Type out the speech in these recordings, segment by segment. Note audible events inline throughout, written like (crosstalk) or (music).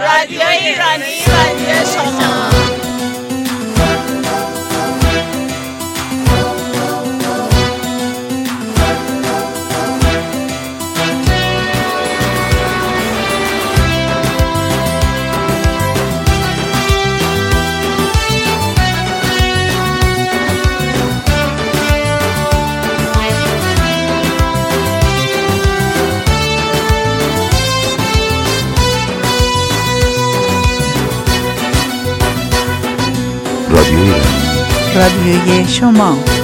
رادیو ایرانی رادیو شما رادیوی شما که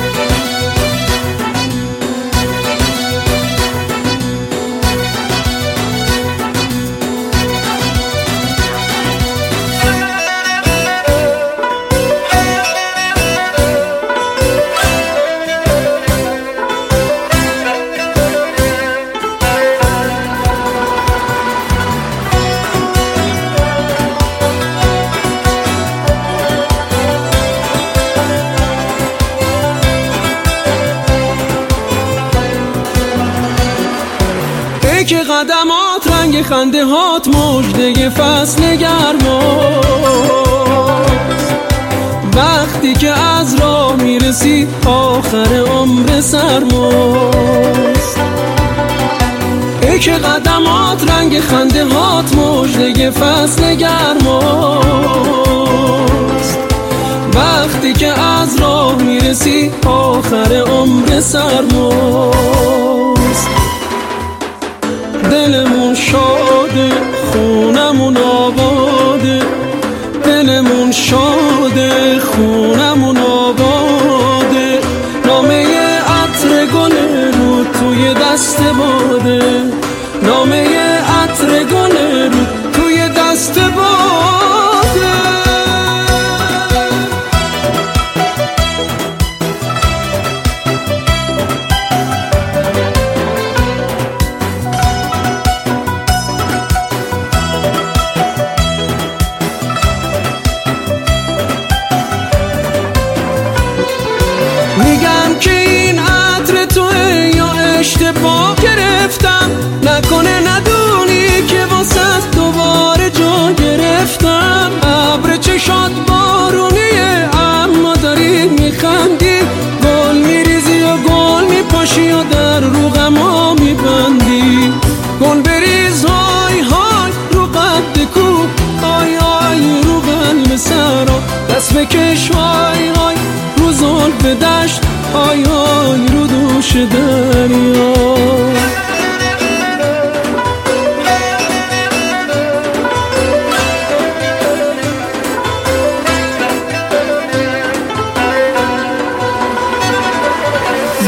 خنده هات مجده فصل گرما وقتی که از راه می‌رسی آخر عمر سرماست. ای که قدمات رنگ خنده هات مجده فصل گرماست. وقتی که از راه می‌رسی آخر عمر سرماست. دلمون شاده خونمون آباده دلمون شاده خونمون آباده. نامه عطر گل رو توی دست باده. دریا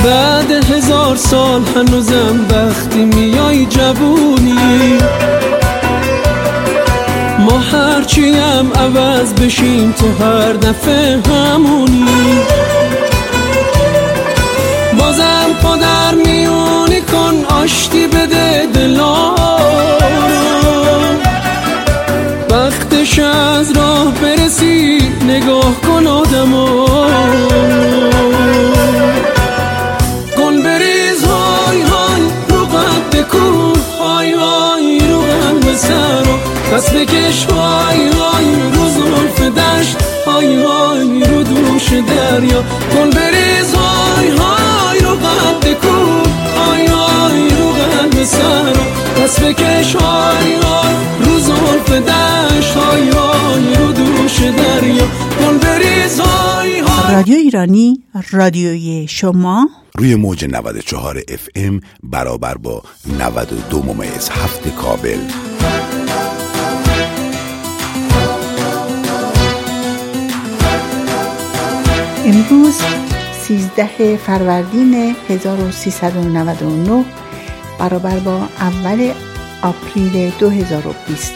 بعد هزار سال هنوزم وقتی میای جوونی. ما هرچی هم عوض بشیم تو هر دفعه همونی. آشتی بده دلا وقتش از راه برسی نگاه کن آدمو. گل بریز های های رو قد کوه های های رو قلب سرا دست بکش. های های رو زلف دشت. های های رو دوش دریا. گل بریز های های رو قد رو سرا دست بکش های های رو زلف دشت های های رو دوش دریا. گل بریز های های رادیو ایرانی رادیوی شما. روی موج 94 اف ام برابر با 92 ممیز هفت کابل. امروز 13 فروردین 1399 برابر با اول آپریل 2020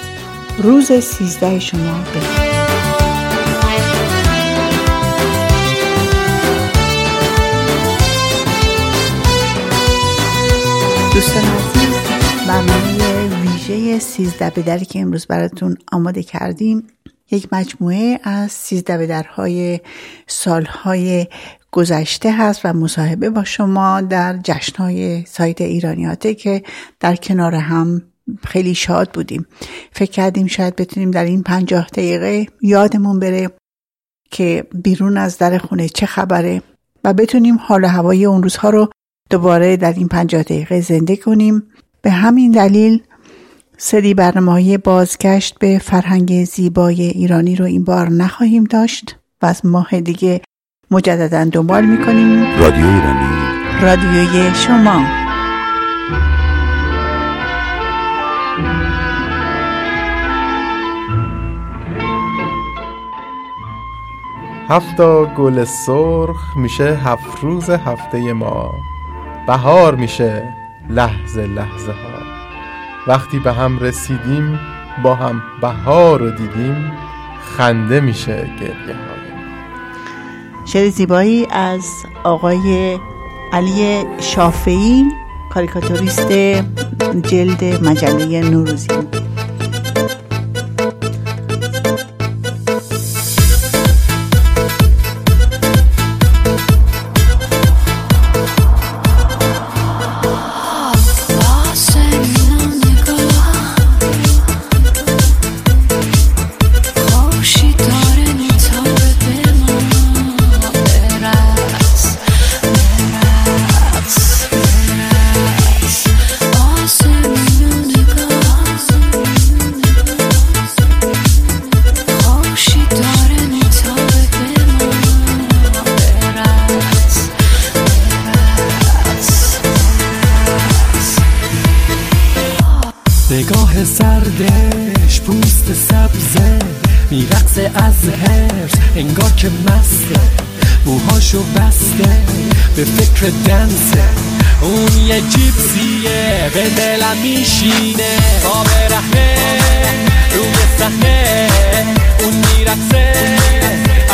روز 13 شما بخیر دوستان عزیز برنامه ویژه 13 بدری که امروز براتون آماده کردیم یک مجموعه از 13 بدرهای سالهای گذشته هست و مصاحبه با شما در جشنهای سایت ایرانیاته که در کنار هم خیلی شاد بودیم. فکر کردیم شاید بتونیم در این پنجاه دقیقه یادمون بره که بیرون از در خونه چه خبره و بتونیم حال هوای اون روزها رو دوباره در این پنجاه دقیقه زنده کنیم. به همین دلیل سری برنامه بازگشت به فرهنگ زیبای ایرانی رو این بار نخواهیم داشت و از ماه دیگه مجددا دنبال می‌کنیم. رادیو ایرانی رادیوی شما. هفتا گل سرخ میشه هفت روز هفته ما. بهار میشه لحظه لحظه ها. وقتی به هم رسیدیم با هم بهار رو دیدیم خنده میشه گریه های شعر زیبایی از آقای علی شافعی کاریکاتوریست جلد مجله نوروزی.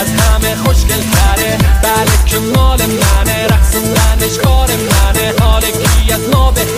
از همه خوشگل تره بله که مال منه رقصوندنش کار منه. حال کی از ما بهتره؟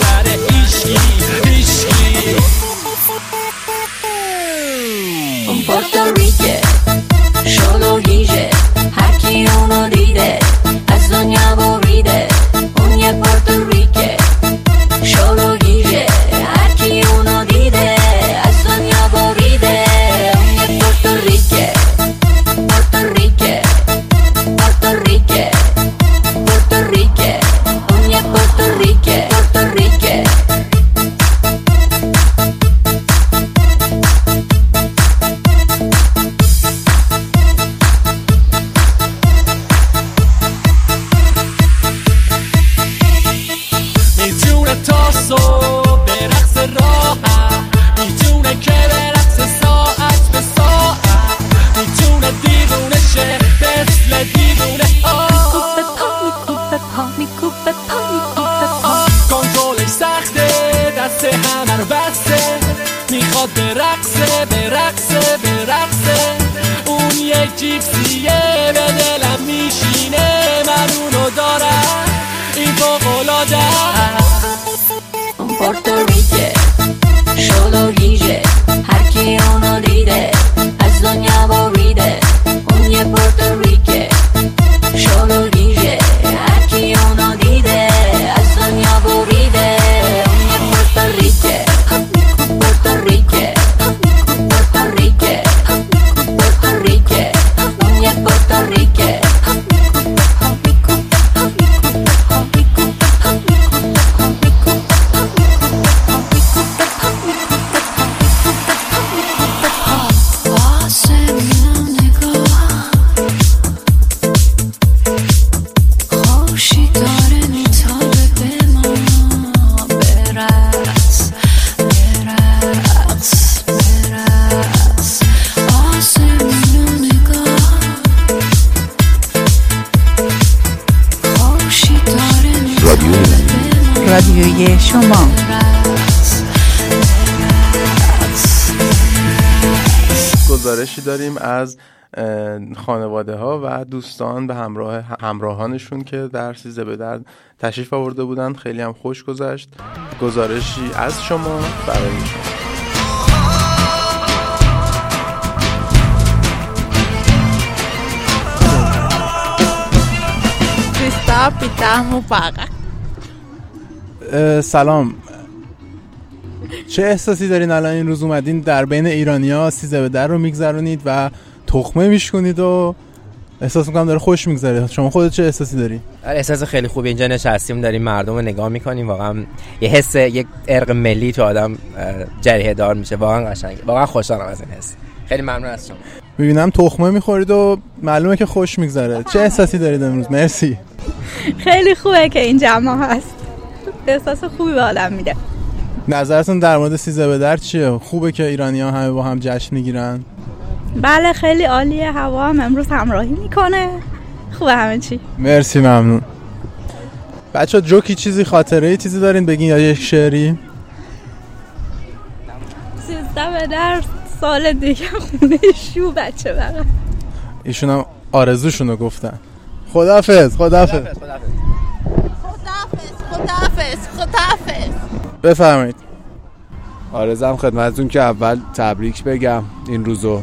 دوستان به همراه همراهانشون که در سیزده به در تشریف آورده بودن. خیلی هم خوش گذشت. گزارشی از شما برای شما. سلام. چه احساسی دارین الان این روز اومدین در بین ایرانیا سیزه به در رو میگذرونید و تخمه میشکنید و احساس می‌کنم داره خوش میگذره. شما خودت چه احساسی داری؟ آره، احساس خیلی خوبی. اینجا نشستیم داریم مردم رو نگاه می‌کنیم. واقعا یه حس یک ارق ملی تو آدم جریه دار میشه. واقعا قشنگه واقعا خوشحالم از این حس. خیلی ممنون از شما. می‌بینم تخمه می‌خورید و معلومه که خوش میگذره. چه احساسی دارید امروز؟ مرسی. خیلی خوبه که این جمع هست. احساس خوبی به آدم میده. نظرتون در مورد سیزه به در چیه؟ خوبه که ایرانی ها همه با هم جشن می‌گیرن؟ بله خیلی عالیه هوا هم امروز همراهی می‌کنه. خوبه همه چی. مرسی ممنون. بچه جوکی چیزی خاطره چیزی دارین بگین یا یک شعری؟ سیزده به در سال دیگه خونه شو بچه برم ایشون هم آرزوشونو گفتن. خدافز خدافز خدافز خدافز خدافز بفرمایید. آرزم خدمتتون که اول تبریک بگم این روزو.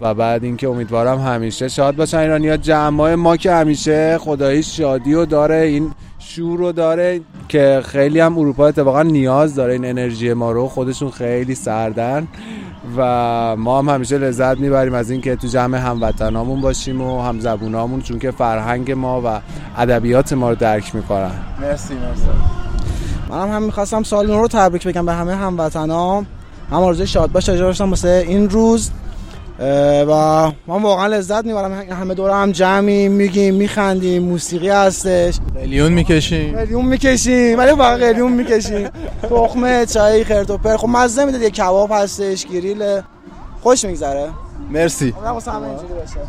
و بعد اینکه امیدوارم همیشه شاد باشن ایرانیا. جمعای ما که همیشه خدایی شادی و داره این شور رو داره که خیلی هم اروپا اتفاقا نیاز داره این انرژی ما رو. خودشون خیلی سردن و ما هم همیشه لذت می‌بریم از اینکه تو جمع هموطنامون باشیم و هم زبونامون چون که فرهنگ ما و ادبیات ما رو درک می‌کنن. مرسی مرسی. منم هم می‌خواستم سال نو رو تبریک بگم به همه هموطنام. هم آرزوی شاد باش داشتم واسه این روز. و من واقعا لذت می‌برم. همه دور هم جمعی میگیم میخندیم. موسیقی هستش. قلیون می‌کشیم. قلیون می‌کشیم. ولی واقعا قلیون می‌کشیم. تخمه چای خرت و پر. خب مزه میده یه کباب هستش گریل. خوش میگذره. مرسی. باشه.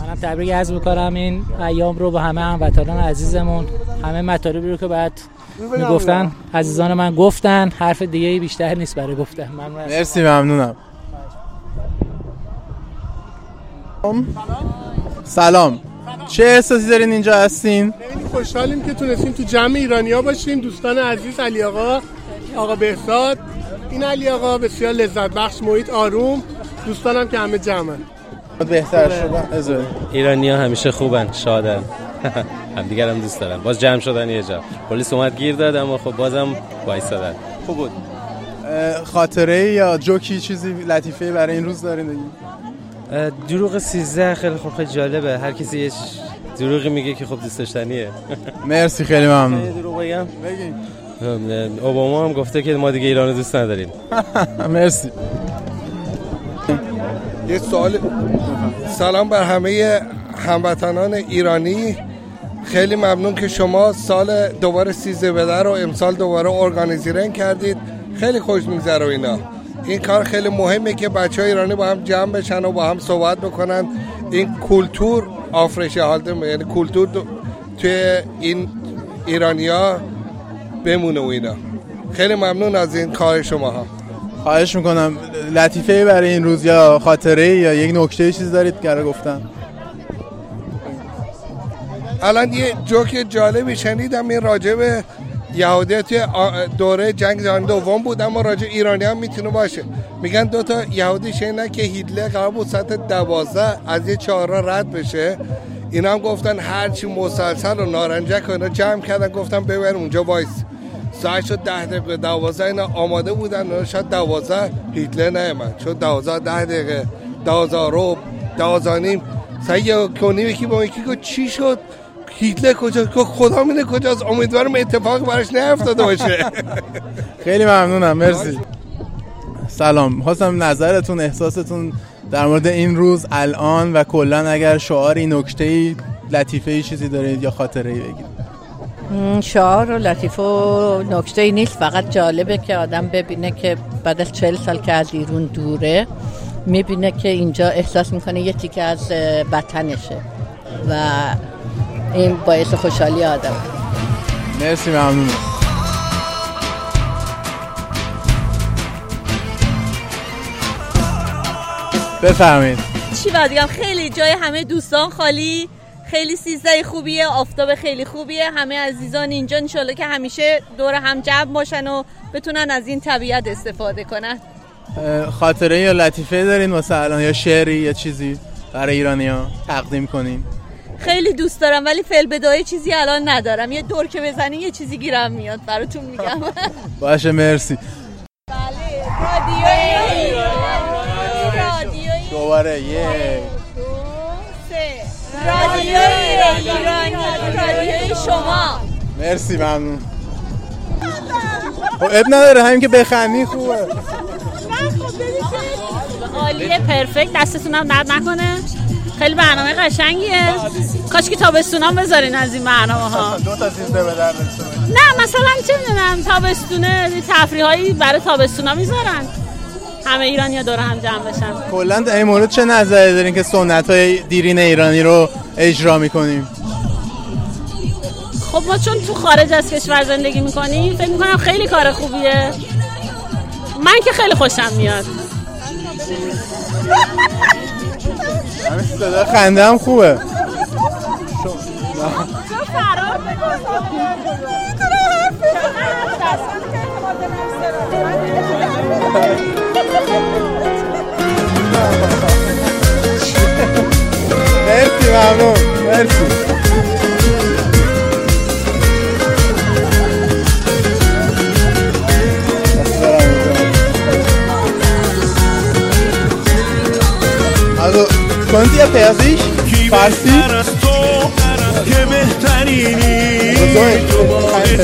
منم تبریک عرض می‌کنم. این ایام رو با همه هموطنان عزیزمون. همه مطالبی رو که بعد می‌گفتن عزیزان من گفتن. حرف دیگه بیشتر نیست برای گفتن. ممنون. از مرسی ممنونم. سلام. چه احساسی دارین اینجا هستین؟ خیلی خوشحالیم که تونستیم تو جمع ایرانیا باشیم. دوستان عزیز علی آقا آقا بهزاد. این علی آقا بسیار لذت بخش محیط آروم. دوستانم که همه جمعن. بهتر شدن. ازه. ایرانی ها همیشه خوبن شادن. (laughs) همدیگر هم دوست دارن. باز جمع شدن یه جا. پلیس اومد گیر داد اما خب بازم وایسادن خوب بود. خاطره یا جوکی چیزی لطیفه برای این روز دارین؟ دروغ 13 خیلی خوب خیلی جالبه. هر کسی یه دروغی میگه که خب دوست داشتنیه (laughs) مرسی خیلی ممنون. دروغ بگم. بگین. اوباما هم گفته که ما دیگه ایران دوست نداریم. (laughs) مرسی. یه سوال سلام بر همه هموطنان ایرانی. خیلی ممنون که شما سال دوباره سیزده بدر رو امسال دوباره ارگانیزیرن کردید. خیلی خوش میگذره اینا. این کار خیلی مهمه که بچه های ایرانی با هم جمع بشن و با هم صحبت بکنن. این کلتور آفرشه حالت یعنی کلتور توی این ایرانیا بمونه و اینا. خیلی ممنون از این کار شما ها خواهش می‌کنم. لطیفه برای این روز یا خاطره یا یک نکته چیزی دارید که گفتم الان یه جوک جالبی شنیدم این راجع به یهودی توی دوره جنگ جهانی دوم بود اما راجع ایرانی هم می‌تونه باشه. میگن دو تا یهودی شنیدن که هیتلر قرار بود ساعت دوازده از یه چهارراه رد بشه. اینا هم گفتن هرچی مسلسل و نارنجک و اینا جمع کردن گفتن ببرن اونجا وایس. ساعت شد ده دقیقه دوازده اینا آماده بودن. اینا شاید دوازده هیتلر نیامد شد دوازده ده دقیقه دوازده رو دوازده نیم. سعی یه کنی یکی با یکی چی شد؟ هیتلر کجا خدا میده کجاست. امیدوارم اتفاق براش نیفتاده باشه. (laughs) خیلی ممنونم. مرسی. سلام. خواستم نظرتون احساستون در مورد این روز الان و کلا اگر شعاری نکته لطیفه چیزی دارید یا خاطره ای بگید شعار و لطیفه و نکته نیست. فقط جالبه که آدم ببینه که بعد از چهل سال که از ایرون دوره می‌بینه که اینجا احساس می‌کنه یه تیکه از اه، وطنشه. و این باعث خوشحالی آدم. مرسی ممنونم بفرمایید. چی باید بگم؟ خیلی جای همه دوستان خالی. خیلی سیزده خوبیه آفتاب خیلی خوبیه. همه عزیزان اینجا. انشالله که همیشه دور هم جمع باشن و بتونن از این طبیعت استفاده کنن. خاطره یا لطیفه دارین الان؟ یا شعری یا چیزی برای ایرانی ها تقدیم کنین؟ خیلی دوست دارم ولی فعل بدایه چیزی الان ندارم. یه دور که بزنی یه چیزی گیرم میاد. براتون میگم. باشه مرسی. رادیوی دوباره یه. رادیوی ایرانی. رادیوی شما مرسی ممنون. خب اب نداره همین که بخندی خوبه. عالیه پرفکت. دستتونم درد نکنه. خیلی برنامه قشنگیه. کاش که تابستونام بذارین از این برنامه ها (laughs) دو تا سیزده به نه مثلا چه می‌دونم تابستونه تفریح هایی برای تابستونا می‌ذارن. همه ایرانی ها دور هم جمع بشن. کلا در این مورد چه نظری دارین که سنت های دیرین ایرانی رو اجرا می‌کنیم؟ خب ما چون تو خارج از کشور زندگی می‌کنیم فکر می‌کنم خیلی کار خوبیه. من که خیلی خوشم میاد. صدا خنده هم خوبه. مرسی Ihr Persisch? Farsi? که بهترینی تو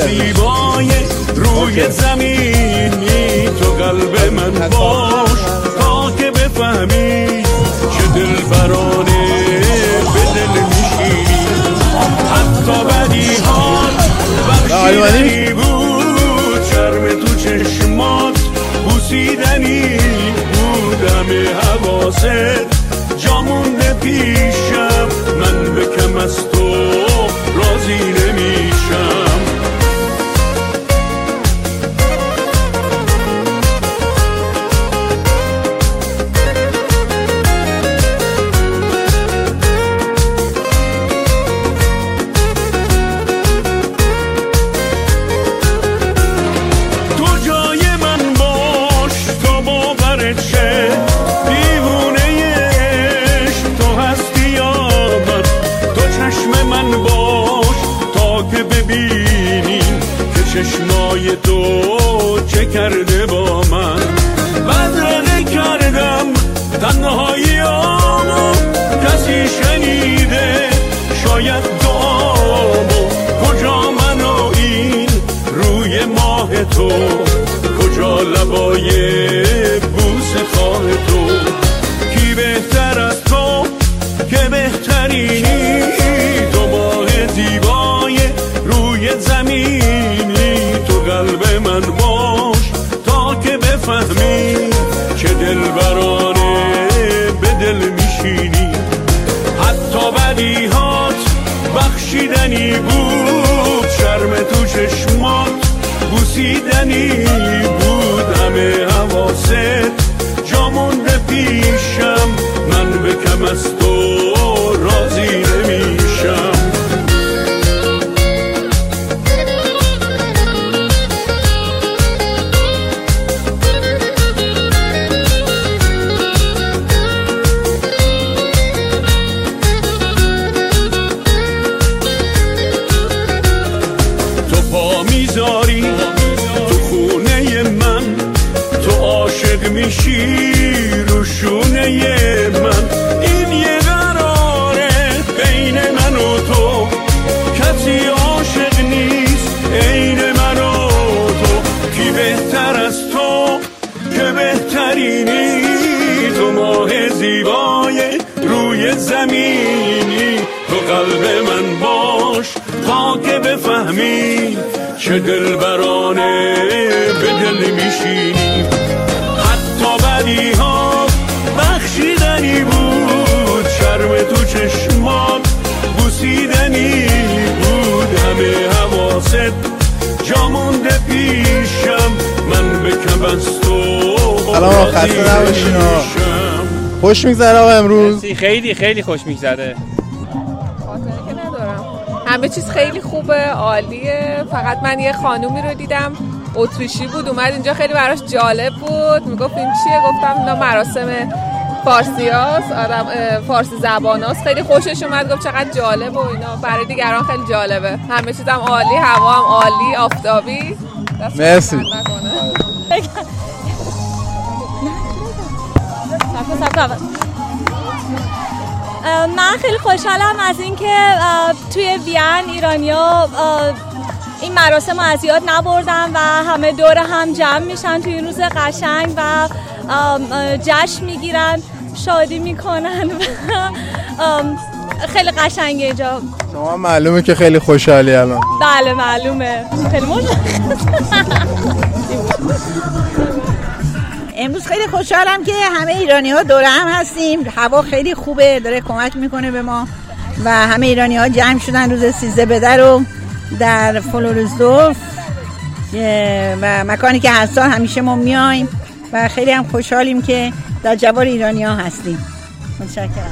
زیبای روی زمینی تو قلب من باش تا که بفهمی که دل برانه به دل میشینی. حتی بدی هات بخشیدنی بود شرم تو چشمات بوسیدنی بود همه حواست. triste. شاید دعامو کجا من و این روی ماه تو؟ کجا لبای بوس خواه تو؟ کی بهتر از تو که بهترینی؟ چشمات بوسیدنی بود همه حواست جامونده پیشم من به کم از تو. جامونده پیشم من به کم از تو سلام آقا، خسته نباشین. خوش میگذره آقا امروز. خیلی خیلی خوش میگذره. همه چیز خیلی خوبه عالیه. فقط من یه خانومی رو دیدم. اتریشی بود اومد اینجا خیلی براش جالب بود. می‌گفت این چیه؟ گفتم اینا مراسم فارسی هاست آدم فارسی زبان هاست. خیلی خوشش اومد گفت چقدر جالب و اینا. برای دیگران خیلی جالبه. همه چیزم عالی هوا هم عالی آفتابی. مرسی. من خیلی خوشحالم از اینکه توی وین ایرانیا این مراسم از یاد نبردن و همه دور هم جمع میشن توی این روز قشنگ و جشن می‌گیرن. شادی می‌کنن و ام، خیلی قشنگه اینجا. شما معلومه که خیلی خوشحالی الان. بله معلومه. خیلی مشخص امروز خیلی خوشحالم که همه ایرانی ها دور هم هستیم. هوا خیلی خوبه داره کمک می‌کنه به ما و همه ایرانی ها جمع شدن روز سیزده بده رو در فلورزدورف و مکانی که هر سال همیشه ما میایم و خیلی هم خوشحالیم که در جوار ایرانی ها هستیم. متشکرم.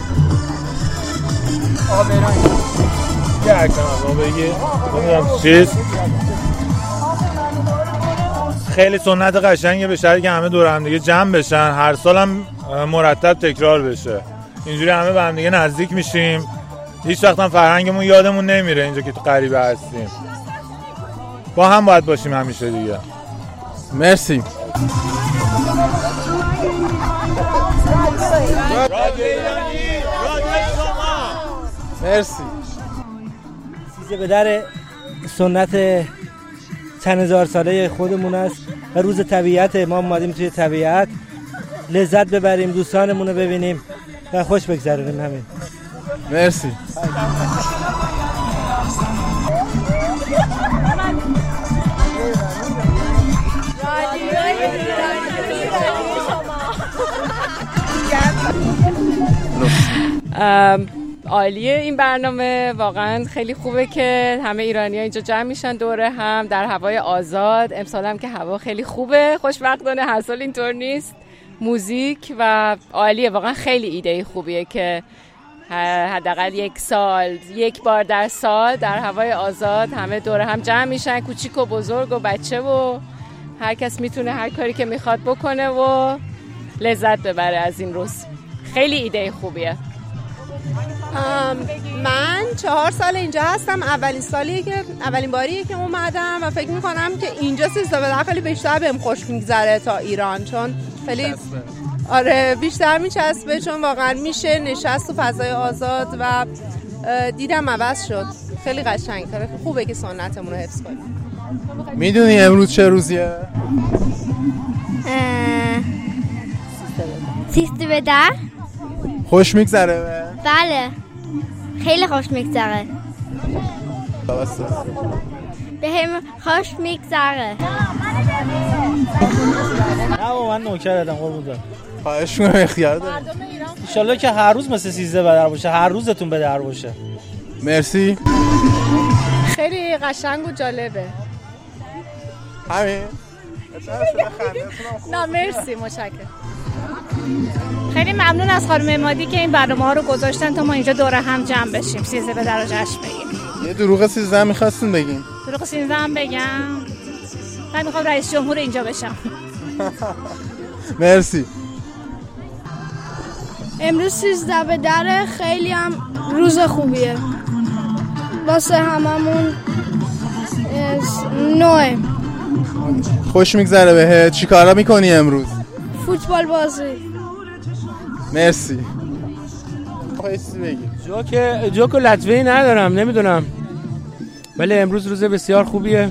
خیلی سنت قشنگه به شرطی که همه دور هم دیگه جمع بشن. هر سال هم مرتب تکرار بشه. اینجوری همه به هم دیگه نزدیک میشیم. هیچ وقت هم فرهنگمون یادمون نمیره اینجا که تو غریبه هستیم. با هم باید باشیم همیشه دیگه. مرسی. مرسی. سیزه به در سنت چند هزار ساله خودمون است و روز طبیعت ما اومدیم توی طبیعت. لذت ببریم دوستانمون رو ببینیم و خوش بگذرونیم. همین. مرسی. عالیه این برنامه. واقعا خیلی خوبه که همه ایرانی ها اینجا جمع میشن دوره هم در هوای آزاد. امسال هم که هوا خیلی خوبه. خوشبختانه هر سال اینطور نیست. موزیک و عالیه. واقعا خیلی ایده خوبیه که حداقل یک سال یک بار در سال در هوای آزاد همه دوره هم جمع میشن. کوچیک و بزرگ و بچه و هر کس می‌تونه هر کاری که می‌خواد بکنه و لذت ببره از این روز. خیلی ایده خوبیه. من چهار سال اینجا هستم. اولین سالیه که اولین باریه که اومدم و فکر می‌کنم که اینجا سیزده به خیلی بیشتر بهم خوش میگذره تا ایران چون خیلی آره بیشتر میچسبه چون واقعا میشه نشست تو فضای آزاد و دیدم عوض شد. خیلی قشنگ. خیلی خوبه که سنتمون رو حفظ کنیم. می‌دونی امروز چه روزیه؟ سیستی به در خوش میگذره؟ بله. خیلی خوش میگذره. به هم خوش میگذره. نه بابا من نوکر دادم قربون دارم خواهش می‌کنم اختیار داری انشالله که هر روز مثل سیزده به در باشه هر روزتون به در باشه. مرسی. خیلی قشنگ و جالبه. همین. (laughs) نه مرسی متشکرم. خیلی ممنون از خانم امادی که این برنامه ها رو گذاشتن تا ما اینجا دور هم جمع بشیم. سیزده به در جشن بگیریم. یه دروغ سیزده می‌خواستیم بگیم. دروغ سیزده هم بگم. من می‌خوام رئیس جمهور اینجا بشم. (laughs) مرسی. امروز سیزده به در خیلی هم روز خوبیه. واسه هممون نوه. خوش میگذره بهت. چیکارا می‌کنی امروز؟ فوتبال بازی. مرسی. جوک جوک لطفه ندارم نمی‌دونم. ولی امروز روز بسیار خوبیه.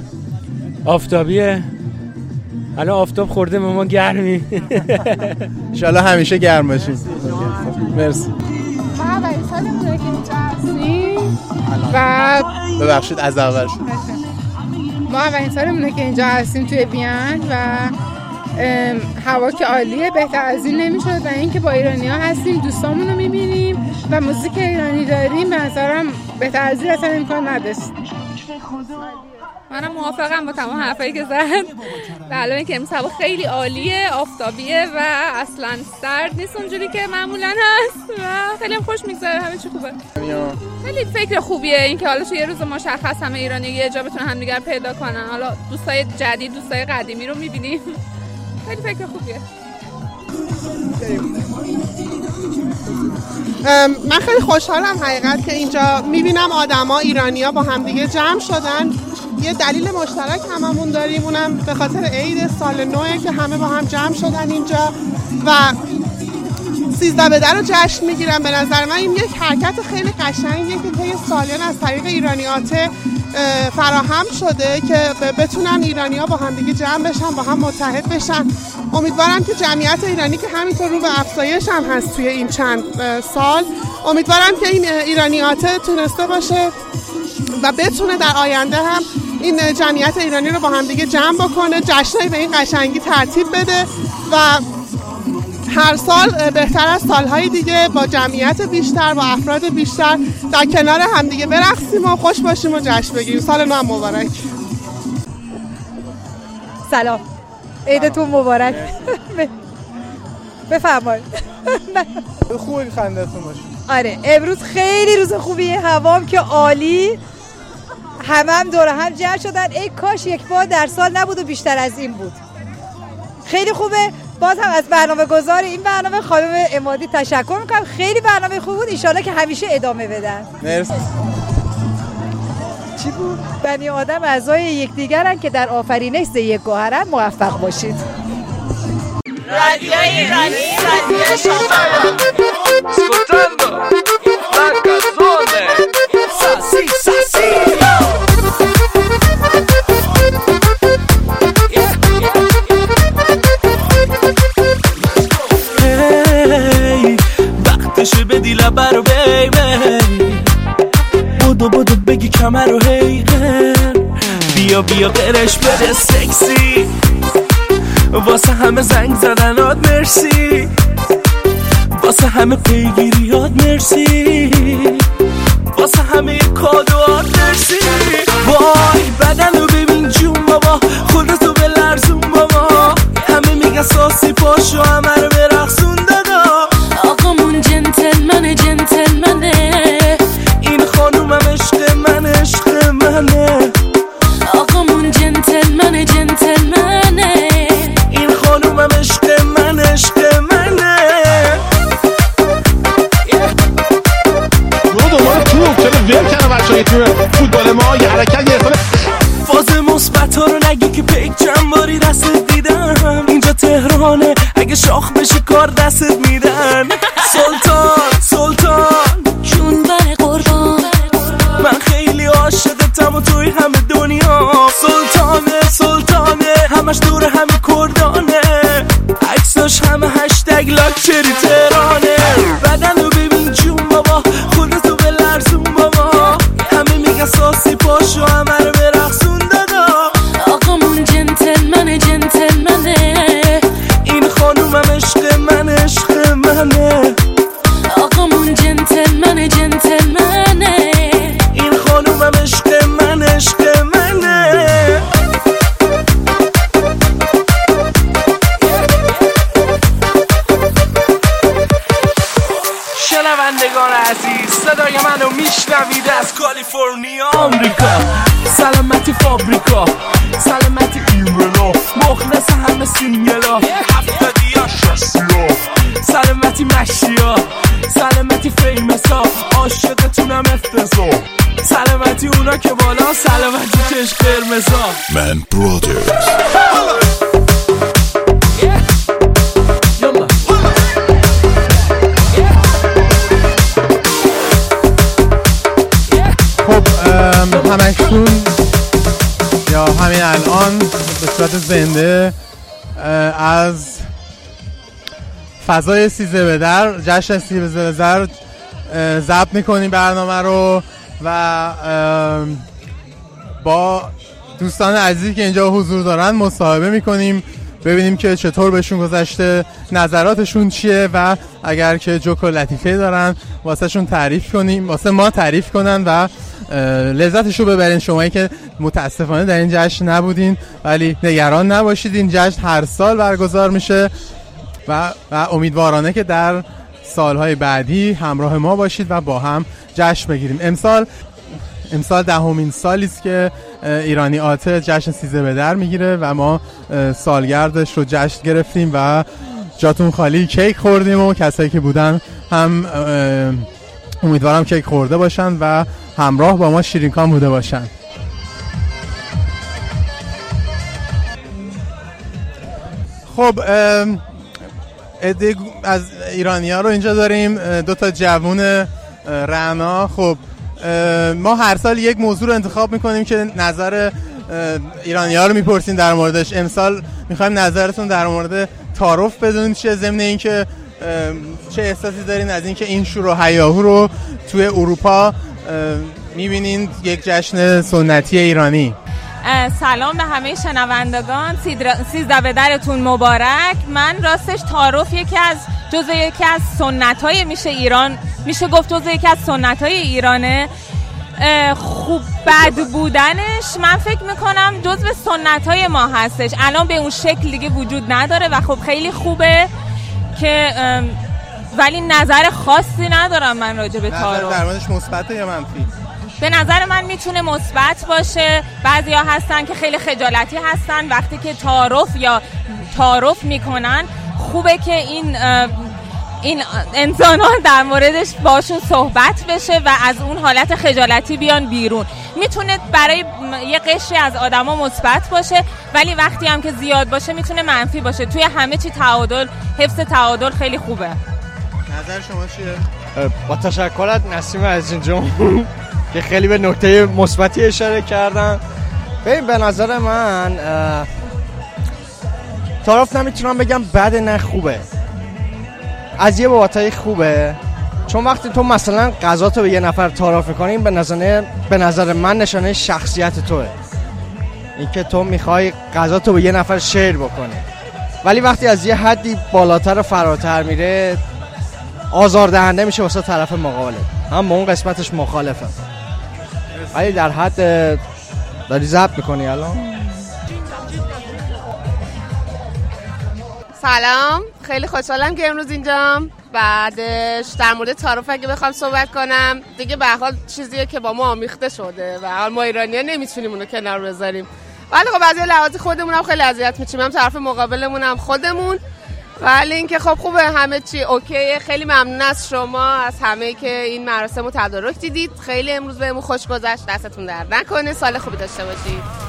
آفتابیه. الان آفتاب خورده به ما گرمی. انشالله همیشه گرم باشیم. مرسی. و ببخشید از اول. ما اولین سالمونه که اینجا هستیم توی بیان و هوا که عالیه بهتر از این نمی‌شد و اینکه با ایرانی ها هستیم دوستامون رو می‌بینیم و موزیک ایرانی داریم به نظرم بهتر از این اصلا امکان نداشت. منم موافقم با تمام حرفایی که زد. به علاوه اینکه امروز هوا خیلی عالیه آفتابیه و اصلا سرد نیست اونجوری که معمولا هست و خیلی خوش میگذره. همه چی خوبه. خیلی فکر خوبیه اینکه حالا توی یه روز مشخص همه ایرانی یه جا بتونن همدیگر پیدا کنن. حالا دوستای جدید دوستای قدیمی رو می‌بینیم. خیلی فکر خوبیه. من خیلی خوشحالم حقیقت که اینجا می‌بینم آدما ایرانیا با همدیگه جمع شدن. یه دلیل مشترک هممون داریم اونم به خاطر عید سال نوه که همه با هم جمع شدن اینجا و سیزده به رو جشن می‌گیرم به نظر من این یک حرکت خیلی قشنگیه که طی سالیان از طریق ایرانیات اه، فراهم شده که بتونن ایرانی ها با هم دیگه جمع بشن با هم متحد بشن. امیدوارم که جمعیت ایرانی که همینطور رو به افزایش هم هست توی این چند سال امیدوارم که این ایرانیات تونسته باشه و بتونه در آینده هم این جمعیت ایرانی رو با هم دیگه جمع بکنه جشنایی به این قشنگی ترتیب بده و هر سال بهتر از سالهای دیگه با جمعیت بیشتر با افراد بیشتر در کنار همدیگه برقصیم و خوش باشیم و جشن بگیریم. سال نو هم مبارک. سلام. عیدتون مبارک. (laughs) بفرمایید. (laughs) خوبی خندتون باشه. آره امروز خیلی روز خوبیه. هوام که عالی. همه هم دور هم جمع شدن. ای کاش یک بار در سال نبود و بیشتر از این بود. خیلی خوبه. باز هم از برنامه گذار این برنامه خانم امادی تشکر می‌کنم. خیلی برنامه خوب بود. ایشالا که همیشه ادامه بدن. مرسی. چی بود؟ بنی آدم اعضای یکدیگرن که در آفرینش ز یک گوهرن موفق باشید. رادیو ایرانی رادیو شما کمر رو هی بیا بیا برش بده سکسی. واسه همه زنگ زدنات مرسی. واسه همه پیگیریات مرسی. واسه همه کادوات مرسی. وای بدن رو ببین جون بابا. خودتو به لرزون بابا. همه میگن ساسی acordasse صدای منو میشنوید از کالیفرنیا. آمریکا. سلامتی فابریکا. سلامتی ایملا مخلص همه سینگلا. هفتادی یا شستیا سلامتی مشیا. سلامتی فیمسا عاشقتونم افتضا سلامتی اونا که بالا سلامتی چش قرمزا. Man Brothers. همین الان به صورت زنده از فضای سیزه به در جشن سیزه به در ضبط می‌کنیم برنامه رو و با دوستان عزیزی که اینجا حضور دارن مصاحبه می‌کنیم ببینیم که چطور بهشون گذشته نظراتشون چیه و اگر که جوک و لطیفه دارن واسه شون تعریف کنیم واسه ما تعریف کنن و لذتش رو ببرین. شمایی که متاسفانه در این جشن نبودین ولی نگران نباشید. این جشن هر سال برگزار میشه و, و امیدوارانه که در سالهای بعدی همراه ما باشید و با هم جشن بگیریم. امسال امسال دهمین سالی است که ایرانی آته جشن سیزه به در می‌گیره و ما سالگردش رو جشن گرفتیم و جاتون خالی کیک خوردیم و کسایی که بودن هم امیدوارم کیک خورده باشن و همراه با ما شیرینکان بوده باشن. خب عده از ها رو اینجا داریم دو تا جوون رعنا. خب ما هر سال یک موضوع رو انتخاب می‌کنیم که نظر ایرانی ها رو می‌پرسیم در موردش. امسال می‌خوایم نظرتون در مورد تعارف بدون چه ضمن اینکه چه احساسی دارین از اینکه این شور و هیاهو رو توی اروپا می‌بینین یک جشن سنتی ایرانی؟ سلام به همه شنوندگان. سیزده به درتون مبارک. من راستش تعارف یکی از جزء یکی از سنت های میشه ایران میشه گفت جزء یکی از سنت های ایرانه خوب بد بودنش. من فکر می‌کنم جزء سنت های ما هستش. الان به اون شکل دیگه وجود نداره و خب خیلی خوبه. که ولی نظر خاصی ندارم من راجع به نظر تعارف در موردش مثبته یا منفی؟ به نظر من می‌تونه مثبت باشه. بعضیا هستن که خیلی خجالتی هستن. وقتی که تعارف یا تعارف می‌کنن خوبه که این این انسان ها در موردش باشون صحبت بشه و از اون حالت خجالتی بیان بیرون. می‌تونه برای یه قشری از آدما مثبت باشه ولی وقتی هم که زیاد باشه می‌تونه منفی باشه. توی همه چی تعادل حفظ تعادل خیلی خوبه. نظر شما چیه؟ با تشکر از نسیم عزیز جون (laughs) که خیلی به نکته مثبتی اشاره کردن. ببین به نظر من تعارف نمی‌تونم بگم بد نه خوبه. از یه بابتای خوبه. چون وقتی تو مثلا غذا تو به یه نفر تعارف می‌کنی به نظر به نظر من نشانه شخصیت توه. اینکه تو می‌خوای غذا تو به یه نفر شیر بکنی. ولی وقتی از یه حدی بالاتر و فراتر میره آزاردهنده میشه واسه طرف مقابله هم با اون قسمتش مخالفه ولی در حد داری ضبط می‌کنی الان؟ سلام. خیلی خوشحالم که امروز اینجام. بعدش در مورد تعارف اگه بخوام صحبت کنم دیگه به حال چیزیه که با ما آمیخته شده و حال ما ایرانی‌ها نمی‌تونیم اونو کنار بذاریم. ولی خب از لحاظ خودمون هم خیلی اذیت میشیم. هم طرف مقابلمون هم خودمون. ولی اینکه خب خوبه همه چی اوکیه. خیلی ممنون از شما از همه که این مراسم رو تدارک دیدید. خیلی امروز بهمون خوش گذشت. دستتون درد نکنه. سال خوبی داشته باشید.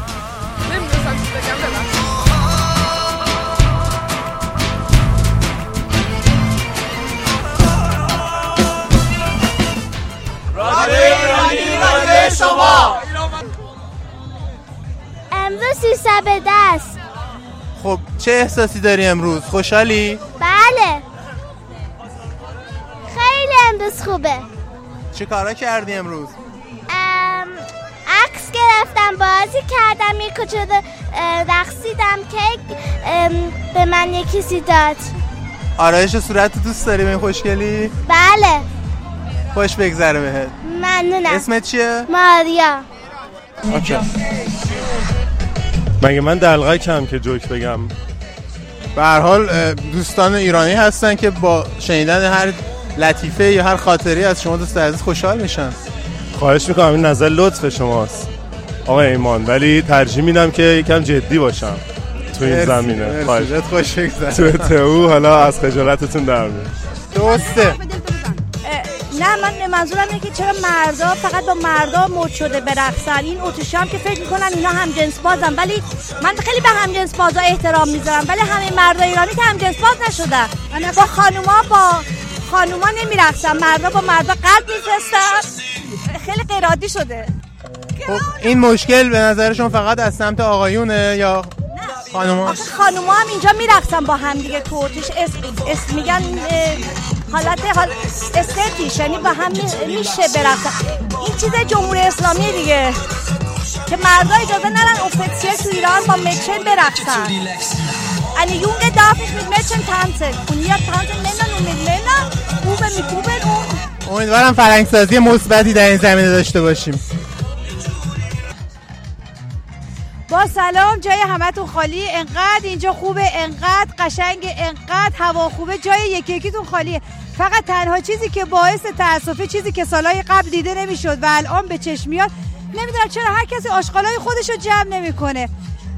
امروز سیسه به دست. خب چه احساسی داری امروز؟ خوشحالی؟ بله. خیلی امروز خوبه. چه کارا کردی امروز؟ ام، عکس گرفتم بازی کردم یک کجا رقصیدم کیک ام، به من یکی داد. آرایش صورت دوست داری به این خوشگلی؟ بله. خوش بگذره بهت. ممنونم. اسمت چیه؟ ماریا. اوکی مگه من دلغکم که جوک بگم؟ به هر حال دوستان ایرانی هستن که با شنیدن هر لطیفه یا هر خاطری از شما دوست عزیز خوشحال میشن. خواهش می‌کنم این نظر لطف شماست. آقای ایمان ولی ترجیح میدم که یکم جدی باشم تو این مرسی، زمینه. مرسی، خواهش. خوش بگذره. تو تو حالا از خجالتتون در میاد. درسته. نه من منظورم اینه که چرا مردا فقط با مردا مد شده برقصن این اتوشی هم که فکر می‌کنن اینا هم جنس بازن. ولی من خیلی به هم جنس بازا احترام می‌ذارم. ولی همه مردا ایرانی که هم جنس باز نشدن. با خانوما با خانوما نمیرقصن. مردا با مردا قلب میفرستن. خیلی غیر عادی شده. خب این مشکل به نظرشون فقط از سمت آقایونه یا خانوما خانوما هم اینجا میرقصن با هم دیگه تو اتوش اسم, اسم میگن حالت حال استتیش یعنی با هم می- میشه برقصن این چیز جمهوری اسلامی دیگه که مردا اجازه نرن اوفیسیل تو ایران با مچن برقصن Eine Junge darf nicht mit Mädchen tanzen. Und hier tanzen Männer nur mit Männern. Buben mit Buben und امیدوارم فرهنگسازی مثبتی در این زمینه داشته باشیم با سلام جای همتون خالی. انقدر اینجا خوبه انقدر قشنگ انقدر هوا خوبه. جای یکی یکیتون خالیه فقط تنها چیزی که باعث تاسفه چیزی که سالهای قبل دیده نمی‌شد و الان به چشم میاد نمی‌دونم چرا هر کسی آشغالای خودش رو جمع نمی‌کنه.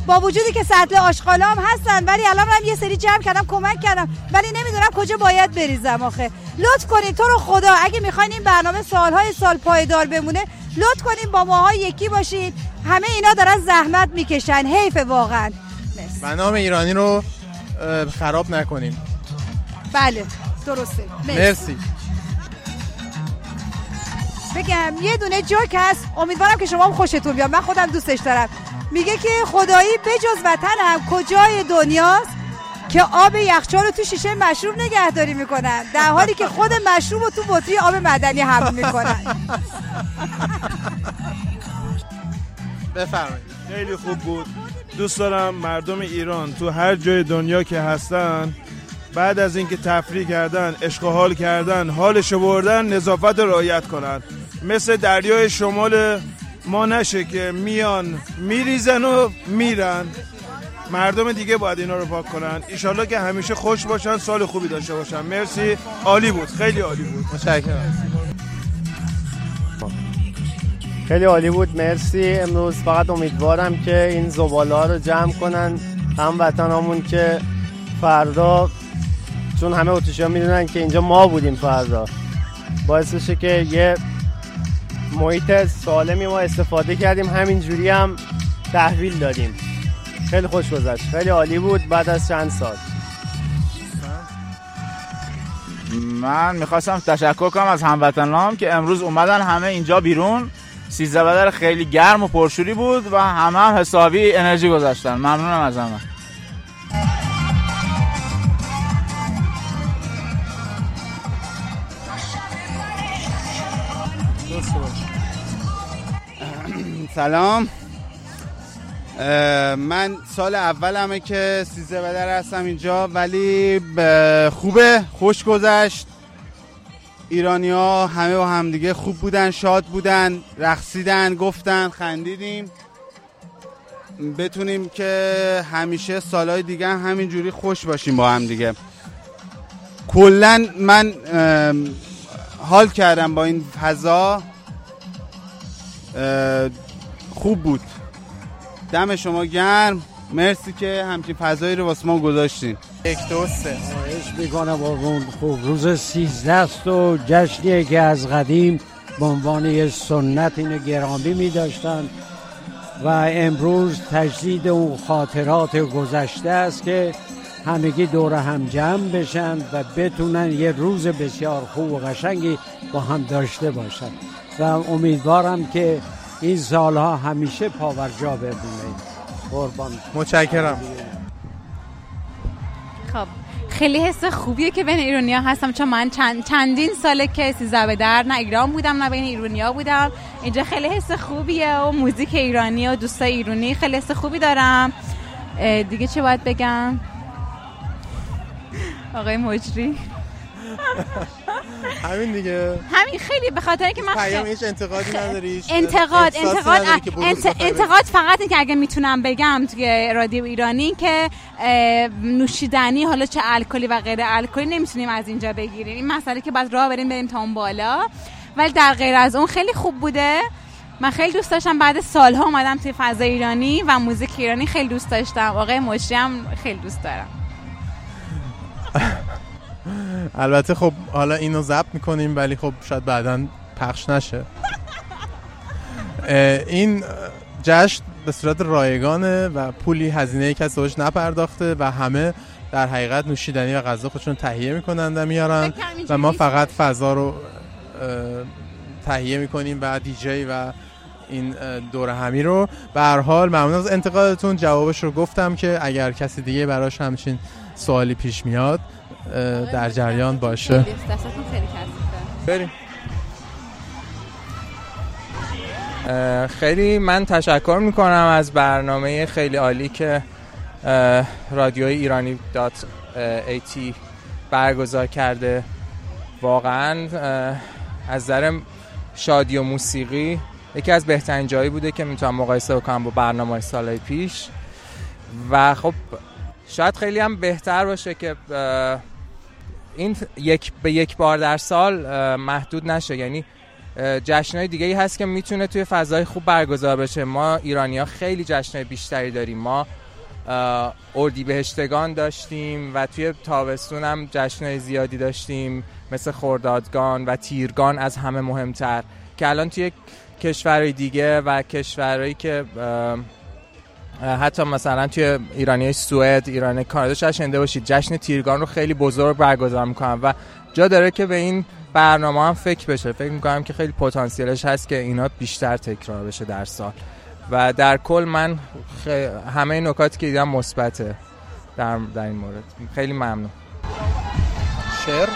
با وجودی که سطل آشغالا هم هستن ولی الان هم یه سری جمع کردم کمک کردم ولی نمی‌دونم کجا باید بریزم آخه. لطف کنید تو رو خدا اگه می‌خواین این برنامه سالهای سال پایدار بمونه لطف کنید با ماها یکی باشید همه اینا دارن زحمت می‌کشن. حیف واقعا. و نام ایرانی رو خراب نکنیم بله درسته. مرسی. بگم یه دونه جوک هست. امیدوارم که شما هم خوشتون بیاد. من خودم دوستش دارم. میگه که خدایی بجز وطنم کجای دنیاست؟ که آب یخچال رو تو شیشه مشروب نگهداری می‌کنن. در حالی که خود مشروب رو تو بطری آب معدنی حمل می‌کنن. بفرمایید. خیلی خوب بود. دوست دارم مردم ایران تو هر جای دنیا که هستن بعد از اینکه تفریح کردن عشق و حال کردن حالش بردن نظافت رعایت کنن. مثل دریای شمال ما نشه که میان میریزن و میرن. مردم دیگه باید اینا رو پاک کنن. ایشالله که همیشه خوش باشن سال خوبی داشته باشن. مرسی. عالی بود. خیلی عالی بود. متشکرم. خیلی عالی بود. مرسی. امروز فقط امیدوارم که این زباله ها رو جمع کنن. هم وطن که فردا چون همه اتریشی ها می‌دونن که اینجا ما بودیم فردا. باعث بشه که یه محیط سالمی ما استفاده کردیم. همین جوری هم تحویل دادیم. خیلی خوش گذشت. خیلی عالی بود بعد از چند سال. من می‌خواستم تشکر کنم از هموطنام که امروز اومدن همه اینجا بیرون. سیزده بدر خیلی گرم و پرشوری بود و همه هم حسابی انرژی گذاشتن. ممنونم از همه. سلام. من سال اولمه که سیزده بدر هستم اینجا ولی خوبه خوش گذشت. ایرانی ها همه با همدیگه خوب بودن شاد بودن رقصیدن گفتن خندیدیم. بتونیم که همیشه سالهای دیگه هم همینجوری خوش باشیم با هم دیگه. کلا من حال کردم با این فضا. خوب بود. دم شما گرم. مرسی که همچین فضایی رو واسه ما گذاشتین. یک دو سه. خواهش می‌کنم قربون خوب روز سیزده است و جشنیه که از قدیم به عنوان یه سنت اینو گرامی می داشتن و امروز تجدید اون خاطرات گذشته است که همگی دور هم جمع بشن و بتونن یه روز بسیار خوب و قشنگی با هم داشته باشن. و امیدوارم که این سالها همیشه پاورجا بمونه قربان. متشکرم. خب خیلی حس خوبیه که بین ایرونیا هستم چون من چند چندین ساله که سیزده به در نه ایران بودم نه بین ایرونیا بودم. اینجا خیلی حس خوبیه و موزیک ایرانی و دوستای ایرانی خیلی حس خوبی دارم. دیگه چه باید بگم؟ آقای مجری. همین دیگه. همین خیلی به خاطر که من پیام خیلی- هیچ انتقادی نداری انتقاد انتقاد؟ انتقاد فقط این که اگه می‌تونم بگم توی رادیو ایرانی که نوشیدنی حالا چه الکلی و غیر الکلی نمی‌تونیم از اینجا بگیریم. این مسئله که بعد راه بریم بریم تا اون بالا. ولی در غیر از اون خیلی خوب بوده. من خیلی دوست داشتم. بعد سالها اومدم توی فضا ایرانی و موزیک ایرانی خیلی دوست داشتم. آقای مشری هم خیلی دوست دارم. (laughs) البته خب حالا اینو ضبط می‌کنیم ولی خب شاید بعدا پخش نشه. این جشن به صورت رایگانه و پولی هزینه کسی بهش نپرداخته و همه در حقیقت نوشیدنی و غذا خودشون تهیه می‌کنن و میارن و ما فقط فضا رو تهیه می‌کنیم و دیجی و این دور همی رو. به هر حال ممنون از انتقادتون. جوابش رو گفتم که اگر کسی دیگه براش همچین سوالی پیش میاد در جریان باشه. بریم. خیلی من تشکر می‌کنم از برنامه خیلی عالی که رادیوی ایرانی دات ایتی برگزار کرده. واقعا از نظر شادی و موسیقی یکی از بهترین جایی بوده که می‌تونم مقایسه بکنم با برنامه سالهای پیش. و خب شاید خیلی هم بهتر باشه که این یک به یک بار در سال محدود نشه. یعنی جشنهای دیگه ای هست که می‌تونه توی فضای خوب برگزار بشه. ما ایرانی ها خیلی جشنهای بیشتری داریم. ما اه، اردیبهشتگان داشتیم و توی تابستون هم جشنهای زیادی داشتیم مثل خردادگان و تیرگان از همه مهمتر. که الان توی کشورهای دیگه و کشورهایی که حتی مثلا توی ایرانی سوئد ایرانی کانادا شاید شنیده باشید جشن تیرگان رو خیلی بزرگ برگزار می‌کنن و جا داره که به این برنامه هم فکر بشه. فکر می‌کنم که خیلی پتانسیلش هست که اینا بیشتر تکرار بشه در سال. و در کل من خ... همه نکاتی که دیدم مثبته در, در این مورد. خیلی ممنون. شعر؟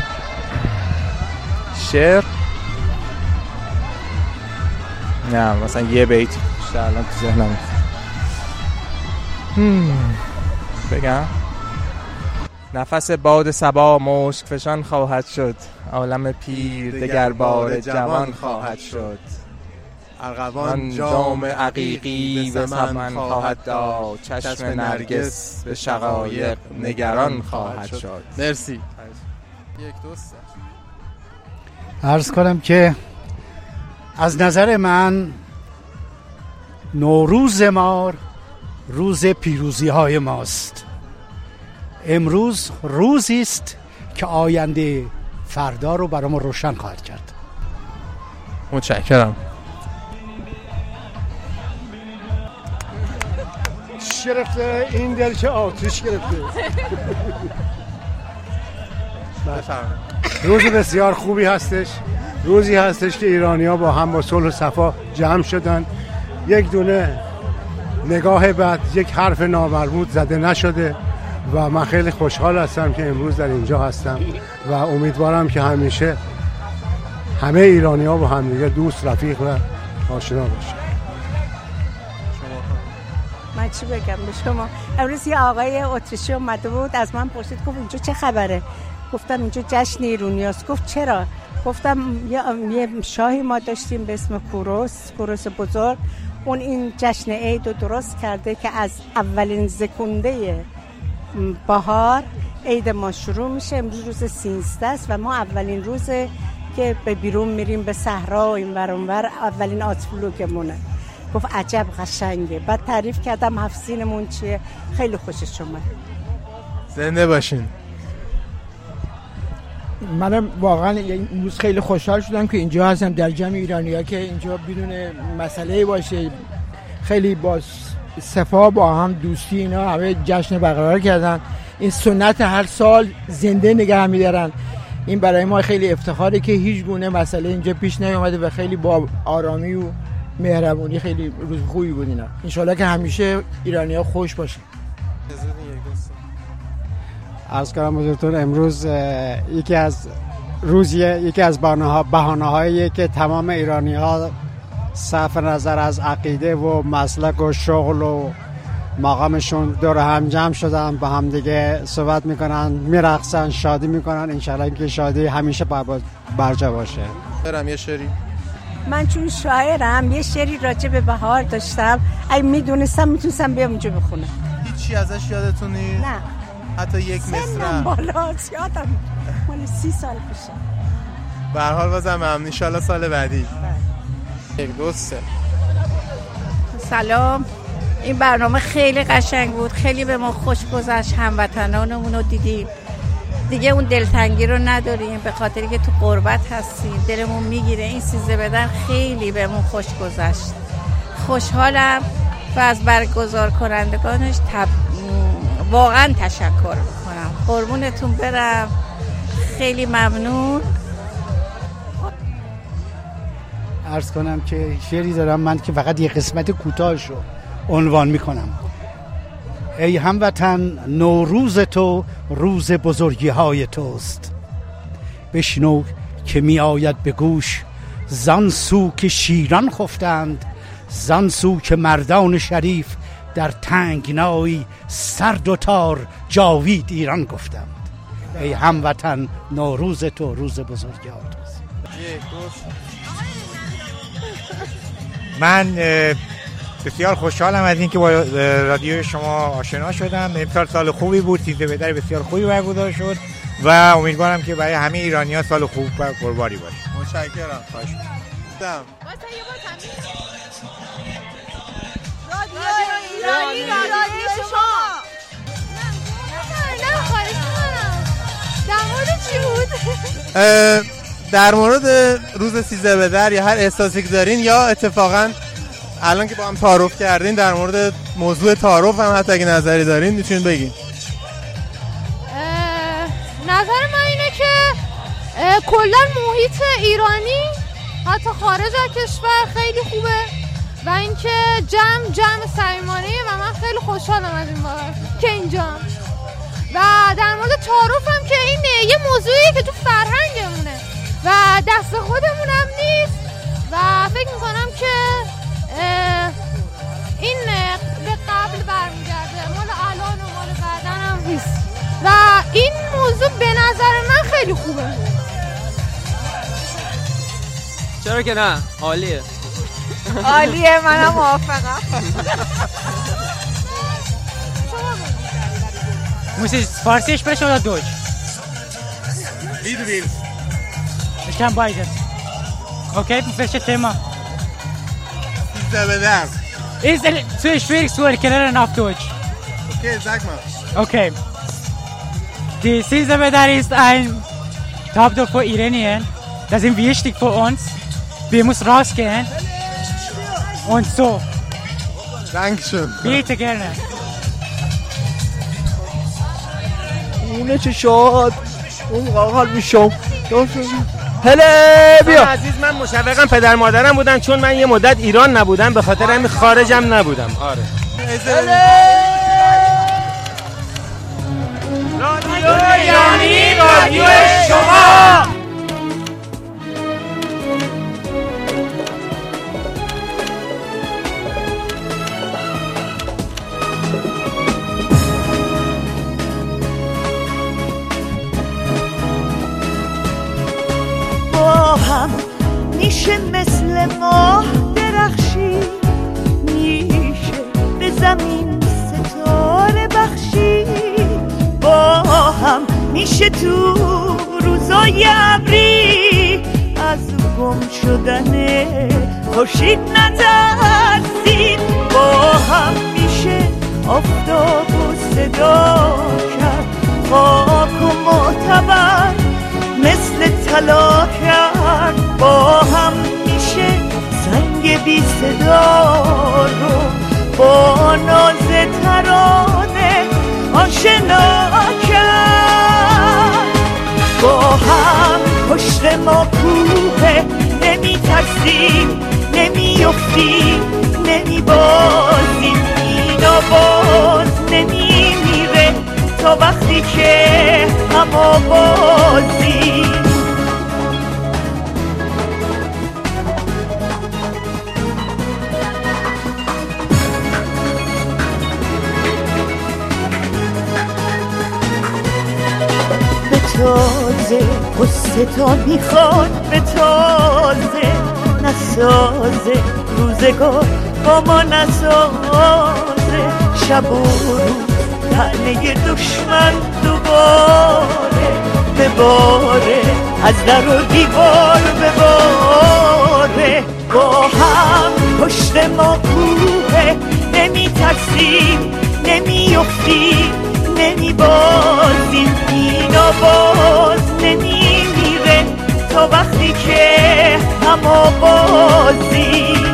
شعر؟ نه مثلا یه بیت بیشتر الان تو ذهنم. بگم. نفس باد سبا مشک فشان خواهد شد. عالم پیر دگر بار جوان خواهد شد. ارغوان جام عقیقی به سمن خواهد داد. چشم نرگس به شقایق نگران خواهد شد. مرسی. یک عرض کنم که از نظر من نوروز ما روز پیروزی های ماست. امروز روزی است که آینده فردا رو برای ما روشن خواهد کرد. متشکرم. گرفته این دل که آتش گرفته. روز بسیار خوبی هستش. روزی هستش که ایرانی ها با هم با صلح و صفا جمع شدن. یک دونه نگاه بعد یک حرف نامرمود زده نشده و من خیلی خوشحال هستم که امروز در اینجا هستم و امیدوارم که همیشه همه ایرانی ها با همدیگه دوست رفیق و آشنا باشن. من چی بگم به شما؟ امروز یه آقای اتریشی اومده بود از من پرسید گفت اینجا چه خبره؟ گفتم اینجا جشن ایرونیاست. گفت چرا؟ گفتم یه شاهی ما داشتیم به اسم کوروس کوروس بزرگ. اون این جشن عید رو درست کرده که از اولین زکونده بهار عید ما شروع میشه. امروز روز 13 است و ما اولین روز که به بیرون میریم به صحرا و این ور اون ور. اولین آتفلوگمونه گفت عجب قشنگه. بعد تعریف کردم هفسینمون چیه. خیلی خوشش اومد. زنده باشین. منم واقعا این خیلی خوشحال شدم که اینجا هستم. در جمع ایرانی ها که اینجا بدون مسئله باشه. خیلی با صفا با هم دوستی اینا همه جشن برقرار کردن. این سنت هر سال زنده نگه میدارن. این برای ما خیلی افتخاره که هیچ گونه مسئله اینجا پیش نیومده و خیلی با آرامی و مهربونی خیلی روز خوبی بود اینا. انشالله که همیشه ایرانی ها خوش باشن. عرض کنم حضورتون امروز یکی از روزیه یکی از بهانه هایی که تمام ایرانی ها صرف نظر از عقیده و مسلک و شغل و مقامشون دور هم جمع شدن با هم دیگه صحبت می‌کنن میرقصن شادی می‌کنن. انشالله که شادی همیشه برجا باشه. برم یه شری من چون شاعرم یه شعری راجع به بهار داشتم. اگه می‌دونستم می‌تونستم بیام اونجا بخونم. هیچی ازش یادتون نیست؟ نه. حتی یک مصرع سنم بالا یادم مال سی سال پیشه. به هر حال بازم ممنون ان سال بعدی. یک دو سه. سلام. این برنامه خیلی قشنگ بود. خیلی به ما خوش گذشت. هموطنانمون رو دیدیم. دیگه اون دلتنگی رو نداریم. به خاطری که تو قربت هستیم. دلمون می‌گیره. این سیزده بدن خیلی بهمون خوش گذشت. خوشحالم. و از برگزار کنندگانش تب... واقعا تشکر می‌کنم. قربونتون برم. خیلی ممنون. ارز کنم که شعری دارم من که فقط یه قسمت کوتاهش رو عنوان می‌کنم. ای هموطن نوروز تو روز بزرگی های توست. بشنو که می آید به گوش زان سو که شیران خفتند زان سو که مردان شریف در تنگنایی سرد و تار جاوید ایران گفتند ای هموطن نوروز تو روز بزرگی توست من بسیار خوشحالم از اینکه با رادیو شما آشنا شدم. امسال سال خوبی بود تیزه بدر بسیار خوبی برگزار شد و امیدوارم که برای همه ایرانی ها سال خوب و قربانی باشه. متشکرم. ایرانی رادیو شما. نه خواهش در مورد چی بود؟ در مورد روز سیزده به در یا هر احساسی که دارین یا اتفاقا الان که با هم تعارف کردین در مورد موضوع تعارف هم حتی اگه نظری دارین می‌تونین بگین. نظر من اینه که کلا محیط ایرانی حتی خارج از کشور خیلی خوبه. و اینکه جمع جمع صمیمانه و من خیلی خوشحالم از این بابت که اینجام و در مورد تعارف هم که این یه موضوعیه که تو فرهنگمونه. و دست خودمونم نیست. و فکر می‌کنم که این به قبل برمیگرده. مال الان و مال بعدن هم نیست. و این موضوع به نظر من خیلی خوبه. چرا که نه؟ عالیه. Olha, malamófaga. Ne? Muss ich Farsi sprechen oder Deutsch? Wie du willst. Ich kann beides. Okay, welches Thema? Bedarf. Ist es zu schwierig zu erklären auf Deutsch. Okay, sag mal. Okay. Die Sinsabedar ist ein Topdor für Iranien. Das ist wichtig für uns. Wir müssen rausgehen. Und so. Dankeschön. Bitte gerne. اونه چه شاد. اون قاقل میشم هله بیا. عزیز من مشوقم پدر مادرم بودن چون من یه مدت ایران نبودم به خاطر همین خارجم نبودم. آره. رادیو ایرانی رادیو شما. زمین ستاره بخشی. با هم میشه تو روزای ابری. از گم شدن خورشید نترسید. با هم میشه آفتاب و صدا کرد. خاک و معتبر مثل طلا کرد. با هم میشه سنگ بی صدا رو با ناز ترانه آشنا کرد. با هم پشت ما کوه نمی ترسیم نمی افتیم نمی بازیم این آواز نمی میره تا وقتی که هم آوازیم تازه قصه تا می‌خواد به تازه نسازه. روزگار با ما نسازه. شب و روز تنه دشمن دوباره. بباره از در و دیوار بباره با هم پشت ما کوه نمی ترسیم نمی افتیم نمی بازیم آواز نمی میره تا وقتی که هم آوازیم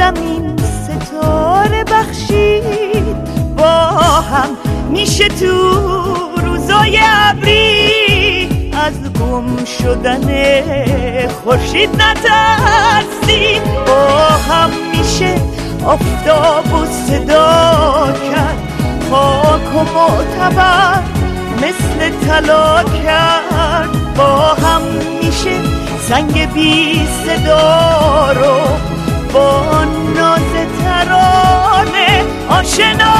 زمین ستاره بخشید. با هم میشه تو روزای ابری. از گم شدن خورشید نترسید. با هم میشه آفتاب و صدا کرد. خاک و معتبر مثل طلا کرد. با هم میشه سنگ بی صدا رو با ناز ترانه آشنا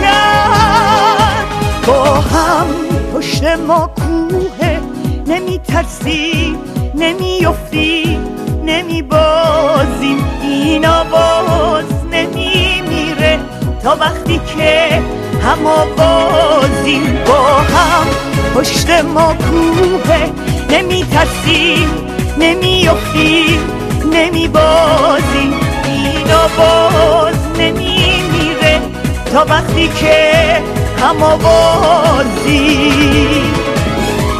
کرد. با هم پشت ما کوه نمی ترسی نمی افتی نمی بازیم این آواز نمی میره تا وقتی که هم آوازیم. با هم پشت ما کوه نمی ترسیم نمی افتیم نمی بازیم این آواز نمی میره تا وقتی که هم آوازیم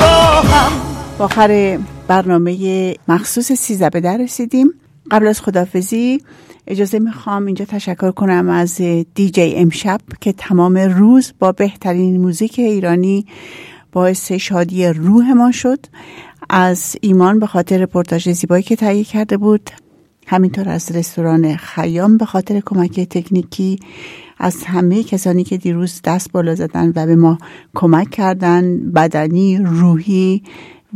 با هم. آخر برنامه مخصوص سیزده به در رسیدیم. قبل از خدافزی اجازه می‌خوام اینجا تشکر کنم از دیجی امشب که تمام روز با بهترین موزیک ایرانی باعث شادی روح ما شد. از ایمان به خاطر رپورتاج زیبایی که تهیه کرده بود همینطور از رستوران خیام به خاطر کمک تکنیکی از همه کسانی که دیروز دست بالا زدن و به ما کمک کردن بدنی روحی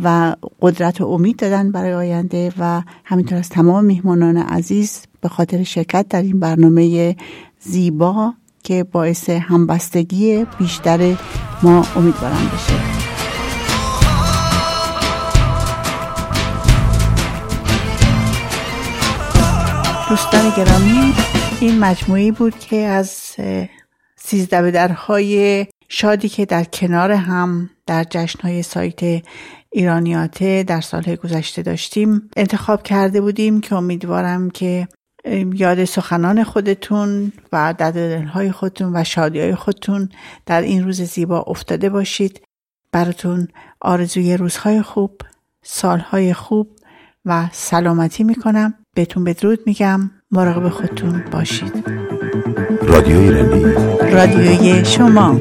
و قدرت و امید دادن برای آینده و همینطور از تمام میهمانان عزیز به خاطر شرکت در این برنامه زیبا که باعث همبستگی بیشتر ما امیدوارم بشه. دوستان گرامی این مجموعی بود که از سیزده درهای شادی که در کنار هم در جشنهای سایت ایرانیاته در سالهای گذشته داشتیم انتخاب کرده بودیم که امیدوارم که یاد سخنان خودتون و های خودتون و شادی های خودتون در این روز زیبا افتاده باشید. براتون آرزوی روزهای خوب سالهای خوب و سلامتی می‌کنم. بهتون بدرود میگم. مراقب خودتون باشید. رادیو ایرانی رادیوی شما.